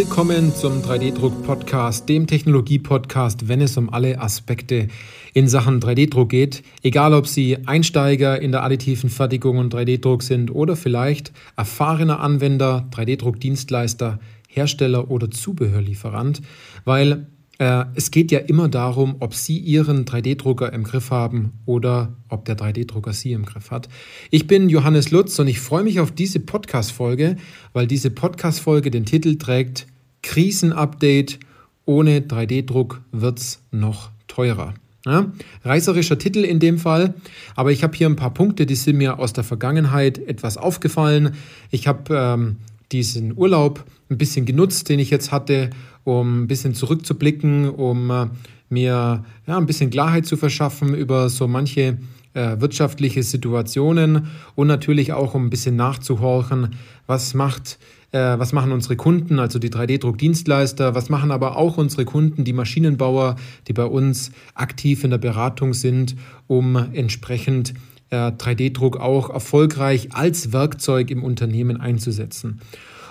Willkommen zum 3D-Druck-Podcast, dem Technologie-Podcast, wenn es um alle Aspekte in Sachen 3D-Druck geht. Egal, ob Sie Einsteiger in der additiven Fertigung und 3D-Druck sind oder vielleicht erfahrener Anwender, 3D-Druck-Dienstleister, Hersteller oder Zubehörlieferant, weil äh, es geht ja immer darum, ob Sie Ihren 3D-Drucker im Griff haben oder ob der 3D-Drucker Sie im Griff hat. Ich bin Johannes Lutz und ich freue mich auf diese Podcast-Folge, weil diese Podcast-Folge den Titel trägt Krisenupdate. Ohne 3D-Druck wird's noch teurer. Ja, reißerischer Titel in dem Fall, aber ich habe hier ein paar Punkte, die sind mir aus der Vergangenheit etwas aufgefallen. Ich habe ähm, diesen Urlaub ein bisschen genutzt, den ich jetzt hatte, um ein bisschen zurückzublicken, um äh, mir ja, ein bisschen Klarheit zu verschaffen über so manche äh, wirtschaftliche Situationen und natürlich auch um ein bisschen nachzuhorchen, was macht was machen unsere Kunden, also die 3D-Druckdienstleister, was machen aber auch unsere Kunden, die Maschinenbauer, die bei uns aktiv in der Beratung sind, um entsprechend 3D-Druck äh, auch erfolgreich als Werkzeug im Unternehmen einzusetzen.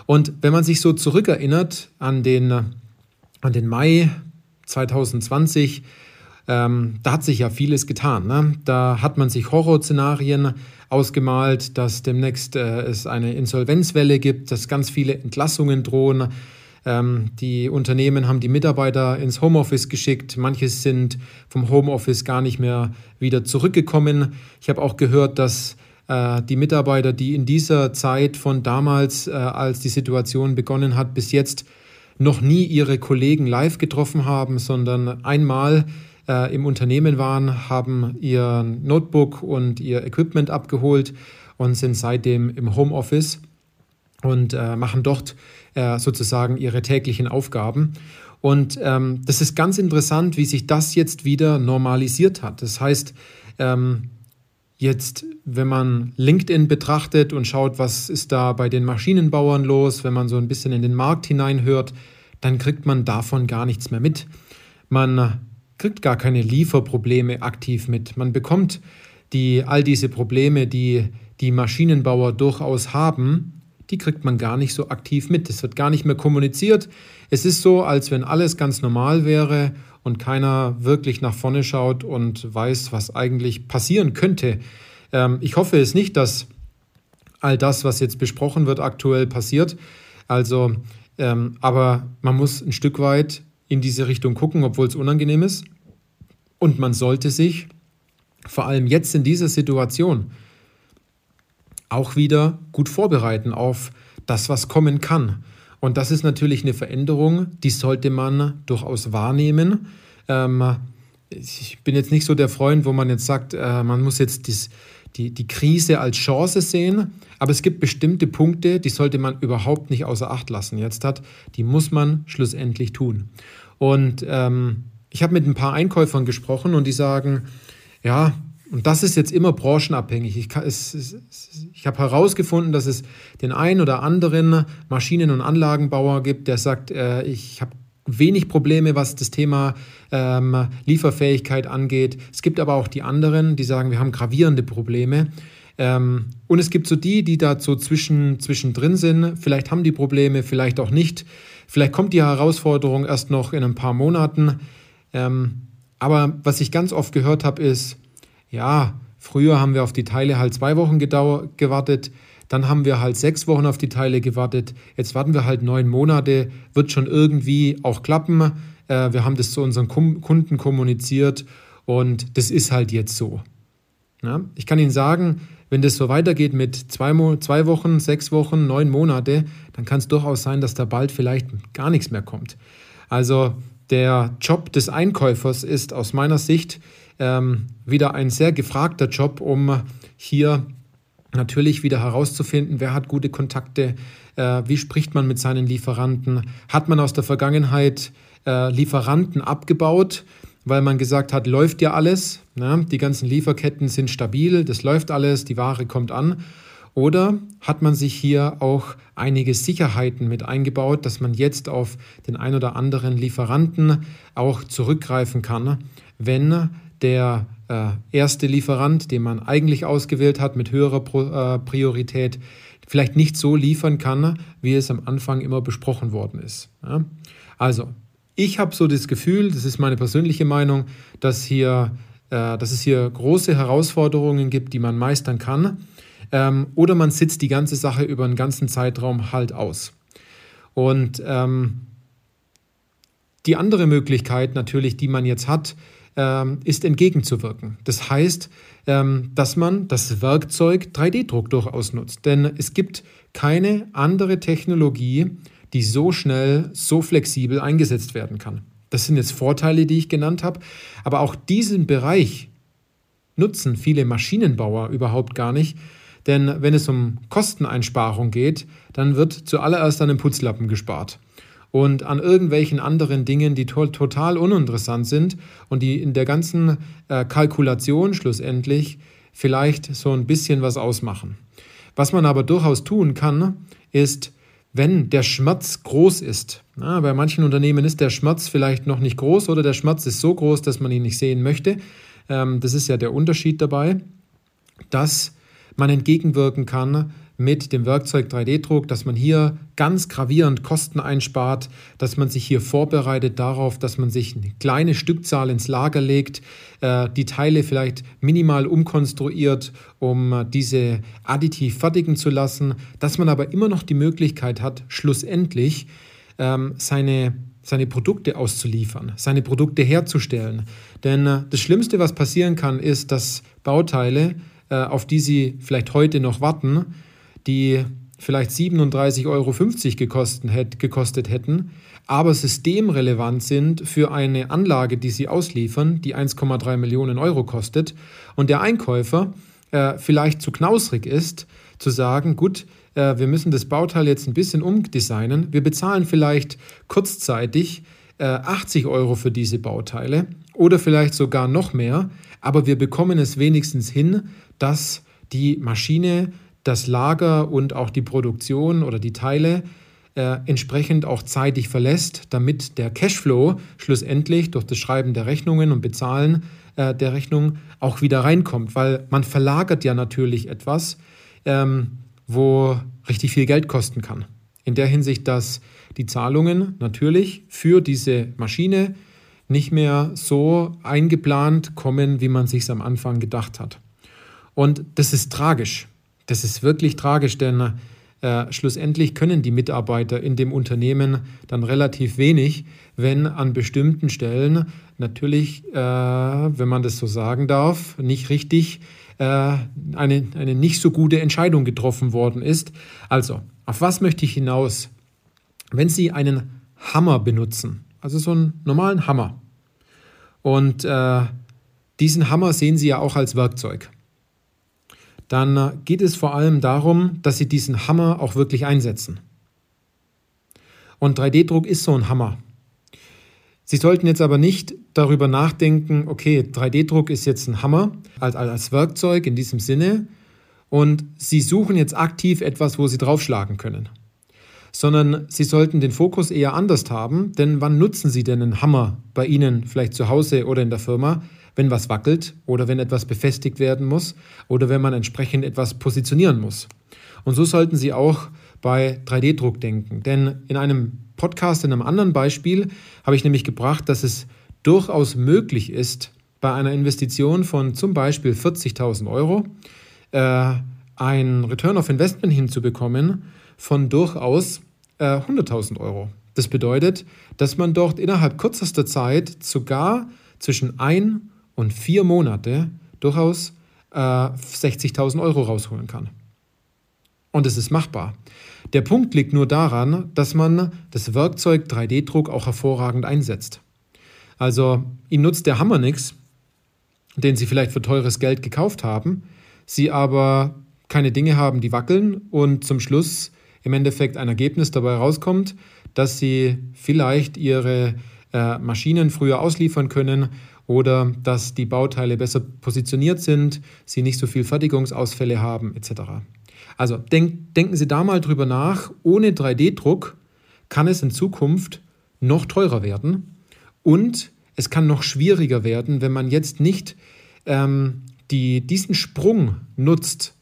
Und wenn man sich so zurückerinnert an den, an den Mai 2020, ähm, da hat sich ja vieles getan. Ne? Da hat man sich Horrorszenarien ausgemalt, dass demnächst äh, es eine Insolvenzwelle gibt, dass ganz viele Entlassungen drohen. Ähm, die Unternehmen haben die Mitarbeiter ins Homeoffice geschickt. Manche sind vom Homeoffice gar nicht mehr wieder zurückgekommen. Ich habe auch gehört, dass äh, die Mitarbeiter, die in dieser Zeit von damals, äh, als die Situation begonnen hat, bis jetzt noch nie ihre Kollegen live getroffen haben, sondern einmal äh, im Unternehmen waren, haben ihr Notebook und ihr Equipment abgeholt und sind seitdem im Homeoffice und äh, machen dort äh, sozusagen ihre täglichen Aufgaben. Und ähm, das ist ganz interessant, wie sich das jetzt wieder normalisiert hat. Das heißt, ähm, jetzt, wenn man LinkedIn betrachtet und schaut, was ist da bei den Maschinenbauern los, wenn man so ein bisschen in den Markt hineinhört, dann kriegt man davon gar nichts mehr mit. Man kriegt gar keine Lieferprobleme aktiv mit. Man bekommt die, all diese Probleme, die die Maschinenbauer durchaus haben, die kriegt man gar nicht so aktiv mit. Es wird gar nicht mehr kommuniziert. Es ist so, als wenn alles ganz normal wäre und keiner wirklich nach vorne schaut und weiß, was eigentlich passieren könnte. Ähm, ich hoffe es nicht, dass all das, was jetzt besprochen wird, aktuell passiert. Also, ähm, aber man muss ein Stück weit in diese Richtung gucken, obwohl es unangenehm ist. Und man sollte sich vor allem jetzt in dieser Situation auch wieder gut vorbereiten auf das, was kommen kann. Und das ist natürlich eine Veränderung, die sollte man durchaus wahrnehmen. Ähm, ich bin jetzt nicht so der Freund, wo man jetzt sagt, äh, man muss jetzt dies, die, die Krise als Chance sehen, aber es gibt bestimmte Punkte, die sollte man überhaupt nicht außer Acht lassen. Jetzt hat, die muss man schlussendlich tun. Und ähm, ich habe mit ein paar Einkäufern gesprochen und die sagen, ja, und das ist jetzt immer branchenabhängig. Ich, ich habe herausgefunden, dass es den einen oder anderen Maschinen- und Anlagenbauer gibt, der sagt, äh, ich habe wenig Probleme, was das Thema ähm, Lieferfähigkeit angeht. Es gibt aber auch die anderen, die sagen, wir haben gravierende Probleme. Ähm, und es gibt so die, die da so zwischen, zwischendrin sind. Vielleicht haben die Probleme, vielleicht auch nicht. Vielleicht kommt die Herausforderung erst noch in ein paar Monaten. Ähm, aber was ich ganz oft gehört habe, ist, ja, früher haben wir auf die Teile halt zwei Wochen gewartet, dann haben wir halt sechs Wochen auf die Teile gewartet, jetzt warten wir halt neun Monate, wird schon irgendwie auch klappen. Äh, wir haben das zu unseren Kunden kommuniziert und das ist halt jetzt so. Ich kann Ihnen sagen, wenn das so weitergeht mit zwei, zwei Wochen, sechs Wochen, neun Monate, dann kann es durchaus sein, dass da bald vielleicht gar nichts mehr kommt. Also der Job des Einkäufers ist aus meiner Sicht ähm, wieder ein sehr gefragter Job, um hier natürlich wieder herauszufinden, wer hat gute Kontakte, äh, wie spricht man mit seinen Lieferanten, hat man aus der Vergangenheit äh, Lieferanten abgebaut, weil man gesagt hat, läuft ja alles, ne? die ganzen Lieferketten sind stabil, das läuft alles, die Ware kommt an. Oder hat man sich hier auch einige Sicherheiten mit eingebaut, dass man jetzt auf den ein oder anderen Lieferanten auch zurückgreifen kann, wenn der äh, erste Lieferant, den man eigentlich ausgewählt hat mit höherer Pro, äh, Priorität, vielleicht nicht so liefern kann, wie es am Anfang immer besprochen worden ist. Ja? Also, ich habe so das Gefühl, das ist meine persönliche Meinung, dass, hier, äh, dass es hier große Herausforderungen gibt, die man meistern kann. Ähm, oder man sitzt die ganze Sache über einen ganzen Zeitraum halt aus. Und ähm, die andere Möglichkeit natürlich, die man jetzt hat, ist entgegenzuwirken. Das heißt, ähm, dass man das Werkzeug 3D-Druck durchaus nutzt. Denn es gibt keine andere Technologie, die so schnell, so flexibel eingesetzt werden kann. Das sind jetzt Vorteile, die ich genannt habe. Aber auch diesen Bereich nutzen viele Maschinenbauer überhaupt gar nicht. Denn wenn es um Kosteneinsparung geht, dann wird zuallererst an den Putzlappen gespart und an irgendwelchen anderen Dingen, die to total uninteressant sind und die in der ganzen äh, Kalkulation schlussendlich vielleicht so ein bisschen was ausmachen. Was man aber durchaus tun kann, ist, wenn der Schmerz groß ist, na, bei manchen Unternehmen ist der Schmerz vielleicht noch nicht groß oder der Schmerz ist so groß, dass man ihn nicht sehen möchte, ähm, das ist ja der Unterschied dabei, dass man entgegenwirken kann mit dem Werkzeug 3D-Druck, dass man hier ganz gravierend Kosten einspart, dass man sich hier vorbereitet darauf, dass man sich eine kleine Stückzahl ins Lager legt, äh, die Teile vielleicht minimal umkonstruiert, um äh, diese additiv fertigen zu lassen, dass man aber immer noch die Möglichkeit hat, schlussendlich ähm, seine seine Produkte auszuliefern, seine Produkte herzustellen. Denn äh, das Schlimmste, was passieren kann, ist, dass Bauteile, auf die Sie vielleicht heute noch warten, die vielleicht 37,50 Euro gekostet, hätten, aber systemrelevant sind für eine Anlage, die sie ausliefern, die 1,3 Millionen Euro kostet, und der Einkäufer äh, vielleicht zu knausrig ist, zu sagen, gut, äh, wir müssen das Bauteil jetzt ein bisschen umdesignen, wir bezahlen vielleicht kurzzeitig äh, 80 Euro für diese Bauteile oder vielleicht sogar noch mehr, aber wir bekommen es wenigstens hin, dass die Maschine das Lager und auch die Produktion oder die Teile äh, entsprechend auch zeitig verlässt, damit der Cashflow schlussendlich durch das Schreiben der Rechnungen und Bezahlen äh, der Rechnung auch wieder reinkommt, weil man verlagert ja natürlich etwas, ähm, wo richtig viel Geld kosten kann. In der Hinsicht, dass die Zahlungen natürlich für diese Maschine nicht mehr so eingeplant kommen, wie man sich am Anfang gedacht hat. Und das ist tragisch. Das ist wirklich tragisch, denn äh, schlussendlich können die Mitarbeiter in dem Unternehmen dann relativ wenig, wenn an bestimmten Stellen natürlich, äh, wenn man das so sagen darf, nicht richtig äh, eine, eine nicht so gute Entscheidung getroffen worden ist. Also, auf was möchte ich hinaus? Wenn Sie einen Hammer benutzen, also so einen normalen Hammer, und äh, diesen Hammer sehen Sie ja auch als Werkzeug dann geht es vor allem darum, dass Sie diesen Hammer auch wirklich einsetzen. Und 3D-Druck ist so ein Hammer. Sie sollten jetzt aber nicht darüber nachdenken, okay, 3D-Druck ist jetzt ein Hammer als, als Werkzeug in diesem Sinne und Sie suchen jetzt aktiv etwas, wo Sie draufschlagen können. Sondern Sie sollten den Fokus eher anders haben, denn wann nutzen Sie denn einen Hammer bei Ihnen, vielleicht zu Hause oder in der Firma? Wenn was wackelt oder wenn etwas befestigt werden muss oder wenn man entsprechend etwas positionieren muss. Und so sollten Sie auch bei 3D-Druck denken. Denn in einem Podcast, in einem anderen Beispiel, habe ich nämlich gebracht, dass es durchaus möglich ist, bei einer Investition von zum Beispiel 40.000 Euro äh, ein Return of Investment hinzubekommen von durchaus äh, 100.000 Euro. Das bedeutet, dass man dort innerhalb kürzester Zeit sogar zwischen 1 und vier Monate durchaus äh, 60.000 Euro rausholen kann. Und es ist machbar. Der Punkt liegt nur daran, dass man das Werkzeug 3D-Druck auch hervorragend einsetzt. Also Ihnen nutzt der Hammer nichts, den Sie vielleicht für teures Geld gekauft haben, Sie aber keine Dinge haben, die wackeln und zum Schluss im Endeffekt ein Ergebnis dabei rauskommt, dass Sie vielleicht Ihre äh, Maschinen früher ausliefern können oder dass die Bauteile besser positioniert sind, sie nicht so viel Fertigungsausfälle haben etc. Also denk, denken Sie da mal drüber nach, ohne 3D-Druck kann es in Zukunft noch teurer werden und es kann noch schwieriger werden, wenn man jetzt nicht ähm, die, diesen Sprung nutzt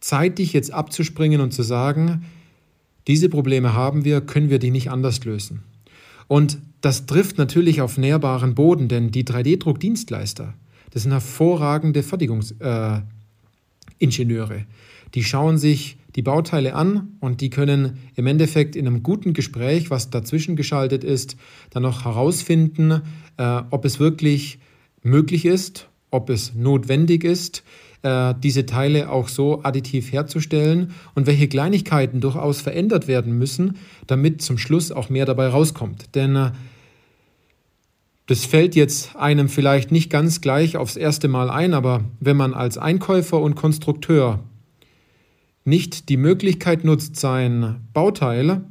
zeitig jetzt abzuspringen und zu sagen, diese Probleme haben wir, können wir die nicht anders lösen. Und das trifft natürlich auf nährbaren Boden, denn die 3D-Druckdienstleister, das sind hervorragende Fertigungsingenieure. Äh, die schauen sich die Bauteile an und die können im Endeffekt in einem guten Gespräch, was dazwischen geschaltet ist, dann noch herausfinden, äh, ob es wirklich möglich ist, ob es notwendig ist, äh, diese Teile auch so additiv herzustellen und welche Kleinigkeiten durchaus verändert werden müssen, damit zum Schluss auch mehr dabei rauskommt. Denn äh, das fällt jetzt einem vielleicht nicht ganz gleich aufs erste Mal ein, aber wenn man als Einkäufer und Konstrukteur nicht die Möglichkeit nutzt, sein Bauteil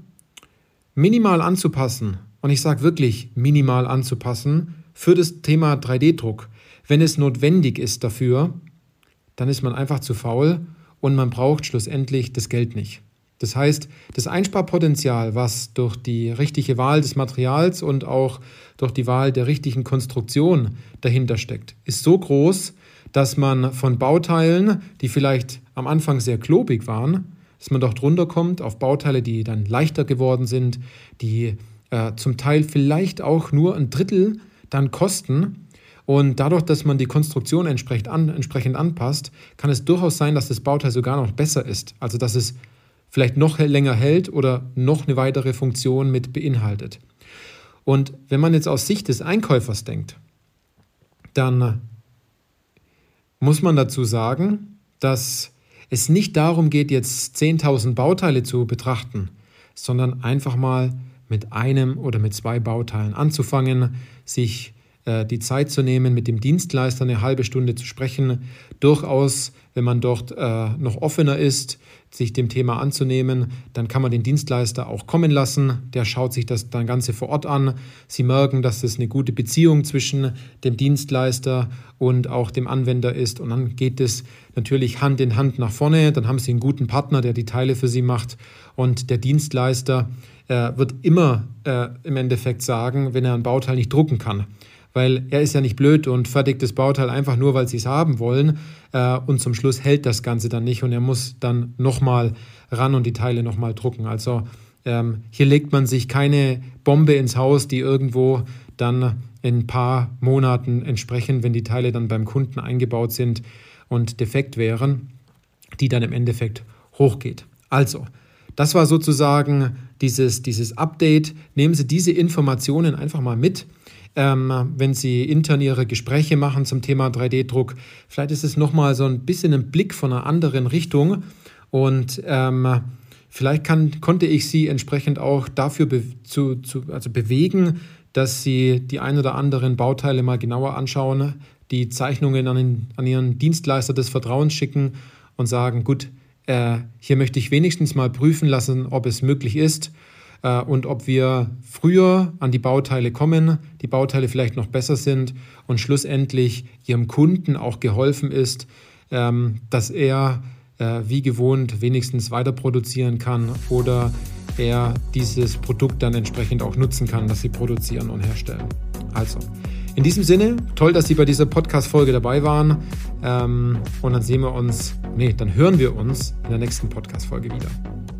minimal anzupassen, und ich sage wirklich minimal anzupassen, für das Thema 3D-Druck, wenn es notwendig ist dafür, dann ist man einfach zu faul und man braucht schlussendlich das Geld nicht. Das heißt, das Einsparpotenzial, was durch die richtige Wahl des Materials und auch durch die Wahl der richtigen Konstruktion dahinter steckt, ist so groß, dass man von Bauteilen, die vielleicht am Anfang sehr klobig waren, dass man doch drunter kommt auf Bauteile, die dann leichter geworden sind, die äh, zum Teil vielleicht auch nur ein Drittel dann kosten und dadurch, dass man die Konstruktion entsprechend, an, entsprechend anpasst, kann es durchaus sein, dass das Bauteil sogar noch besser ist. Also dass es vielleicht noch länger hält oder noch eine weitere Funktion mit beinhaltet. Und wenn man jetzt aus Sicht des Einkäufers denkt, dann muss man dazu sagen, dass es nicht darum geht, jetzt 10.000 Bauteile zu betrachten, sondern einfach mal mit einem oder mit zwei Bauteilen anzufangen, sich die Zeit zu nehmen, mit dem Dienstleister eine halbe Stunde zu sprechen. Durchaus, wenn man dort äh, noch offener ist, sich dem Thema anzunehmen, dann kann man den Dienstleister auch kommen lassen. Der schaut sich das dann Ganze vor Ort an. Sie merken, dass es eine gute Beziehung zwischen dem Dienstleister und auch dem Anwender ist. Und dann geht es natürlich Hand in Hand nach vorne. Dann haben Sie einen guten Partner, der die Teile für Sie macht. Und der Dienstleister äh, wird immer äh, im Endeffekt sagen, wenn er ein Bauteil nicht drucken kann weil er ist ja nicht blöd und fertigt das Bauteil einfach nur, weil sie es haben wollen äh, und zum Schluss hält das Ganze dann nicht und er muss dann nochmal ran und die Teile nochmal drucken. Also ähm, hier legt man sich keine Bombe ins Haus, die irgendwo dann in ein paar Monaten entsprechend, wenn die Teile dann beim Kunden eingebaut sind und defekt wären, die dann im Endeffekt hochgeht. Also, das war sozusagen dieses, dieses Update. Nehmen Sie diese Informationen einfach mal mit ähm, wenn Sie intern Ihre Gespräche machen zum Thema 3D-Druck. Vielleicht ist es nochmal so ein bisschen ein Blick von einer anderen Richtung und ähm, vielleicht kann, konnte ich Sie entsprechend auch dafür be zu, zu, also bewegen, dass Sie die ein oder anderen Bauteile mal genauer anschauen, die Zeichnungen an, den, an Ihren Dienstleister des Vertrauens schicken und sagen, gut, äh, hier möchte ich wenigstens mal prüfen lassen, ob es möglich ist äh, und ob wir früher an die Bauteile kommen, die Bauteile vielleicht noch besser sind und schlussendlich Ihrem Kunden auch geholfen ist, ähm, dass er äh, wie gewohnt wenigstens weiter produzieren kann oder er dieses Produkt dann entsprechend auch nutzen kann, das Sie produzieren und herstellen. Also, in diesem Sinne, toll, dass Sie bei dieser Podcast-Folge dabei waren. Ähm, und dann sehen wir uns, nee, dann hören wir uns in der nächsten Podcast-Folge wieder.